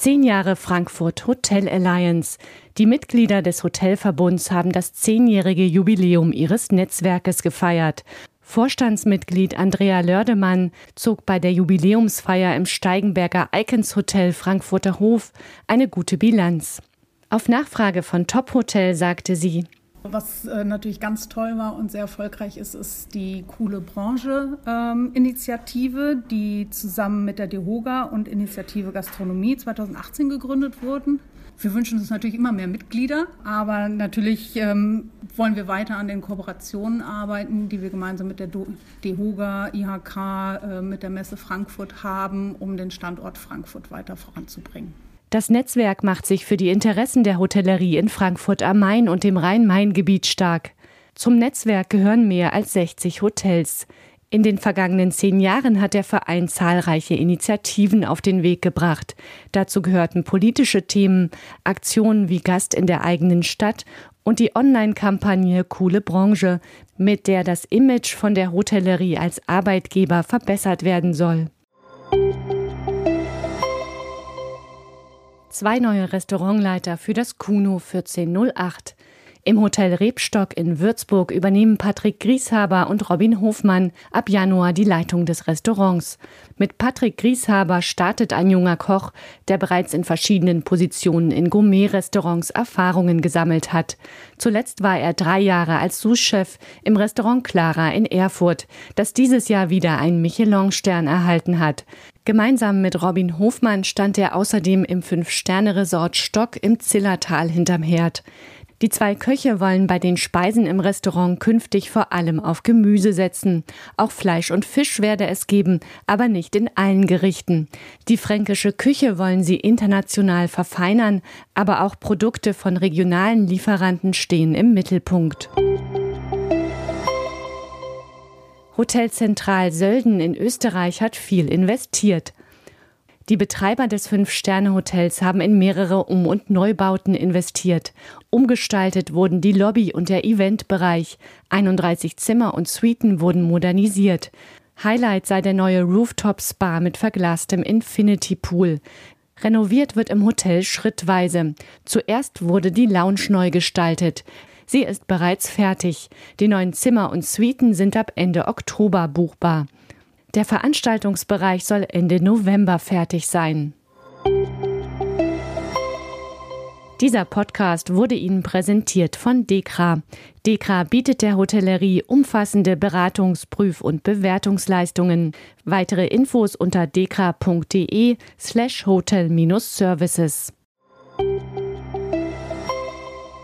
Zehn Jahre Frankfurt Hotel Alliance. Die Mitglieder des Hotelverbunds haben das zehnjährige Jubiläum ihres Netzwerkes gefeiert. Vorstandsmitglied Andrea Lördemann zog bei der Jubiläumsfeier im Steigenberger Icons Hotel Frankfurter Hof eine gute Bilanz. Auf Nachfrage von Top Hotel sagte sie, was äh, natürlich ganz toll war und sehr erfolgreich ist, ist die Coole Branche-Initiative, ähm, die zusammen mit der DEHOGA und Initiative Gastronomie 2018 gegründet wurden. Wir wünschen uns natürlich immer mehr Mitglieder, aber natürlich ähm, wollen wir weiter an den Kooperationen arbeiten, die wir gemeinsam mit der DEHOGA, IHK, äh, mit der Messe Frankfurt haben, um den Standort Frankfurt weiter voranzubringen. Das Netzwerk macht sich für die Interessen der Hotellerie in Frankfurt am Main und dem Rhein-Main-Gebiet stark. Zum Netzwerk gehören mehr als 60 Hotels. In den vergangenen zehn Jahren hat der Verein zahlreiche Initiativen auf den Weg gebracht. Dazu gehörten politische Themen, Aktionen wie Gast in der eigenen Stadt und die Online-Kampagne Coole Branche, mit der das Image von der Hotellerie als Arbeitgeber verbessert werden soll. Zwei neue Restaurantleiter für das Kuno 1408. Im Hotel Rebstock in Würzburg übernehmen Patrick Grieshaber und Robin Hofmann ab Januar die Leitung des Restaurants. Mit Patrick Grieshaber startet ein junger Koch, der bereits in verschiedenen Positionen in Gourmet-Restaurants Erfahrungen gesammelt hat. Zuletzt war er drei Jahre als Sous-Chef im Restaurant Clara in Erfurt, das dieses Jahr wieder einen Michelin-Stern erhalten hat. Gemeinsam mit Robin Hofmann stand er außerdem im Fünf-Sterne-Resort Stock im Zillertal hinterm Herd. Die zwei Köche wollen bei den Speisen im Restaurant künftig vor allem auf Gemüse setzen. Auch Fleisch und Fisch werde es geben, aber nicht in allen Gerichten. Die fränkische Küche wollen sie international verfeinern, aber auch Produkte von regionalen Lieferanten stehen im Mittelpunkt. Hotel Zentral Sölden in Österreich hat viel investiert. Die Betreiber des Fünf-Sterne-Hotels haben in mehrere Um- und Neubauten investiert. Umgestaltet wurden die Lobby und der Eventbereich. 31 Zimmer und Suiten wurden modernisiert. Highlight sei der neue Rooftop-Spa mit verglastem Infinity Pool. Renoviert wird im Hotel schrittweise. Zuerst wurde die Lounge neu gestaltet. Sie ist bereits fertig. Die neuen Zimmer und Suiten sind ab Ende Oktober buchbar. Der Veranstaltungsbereich soll Ende November fertig sein. Dieser Podcast wurde Ihnen präsentiert von Dekra. Dekra bietet der Hotellerie umfassende Beratungs-, Prüf- und Bewertungsleistungen. Weitere Infos unter dekra.de slash hotel-services.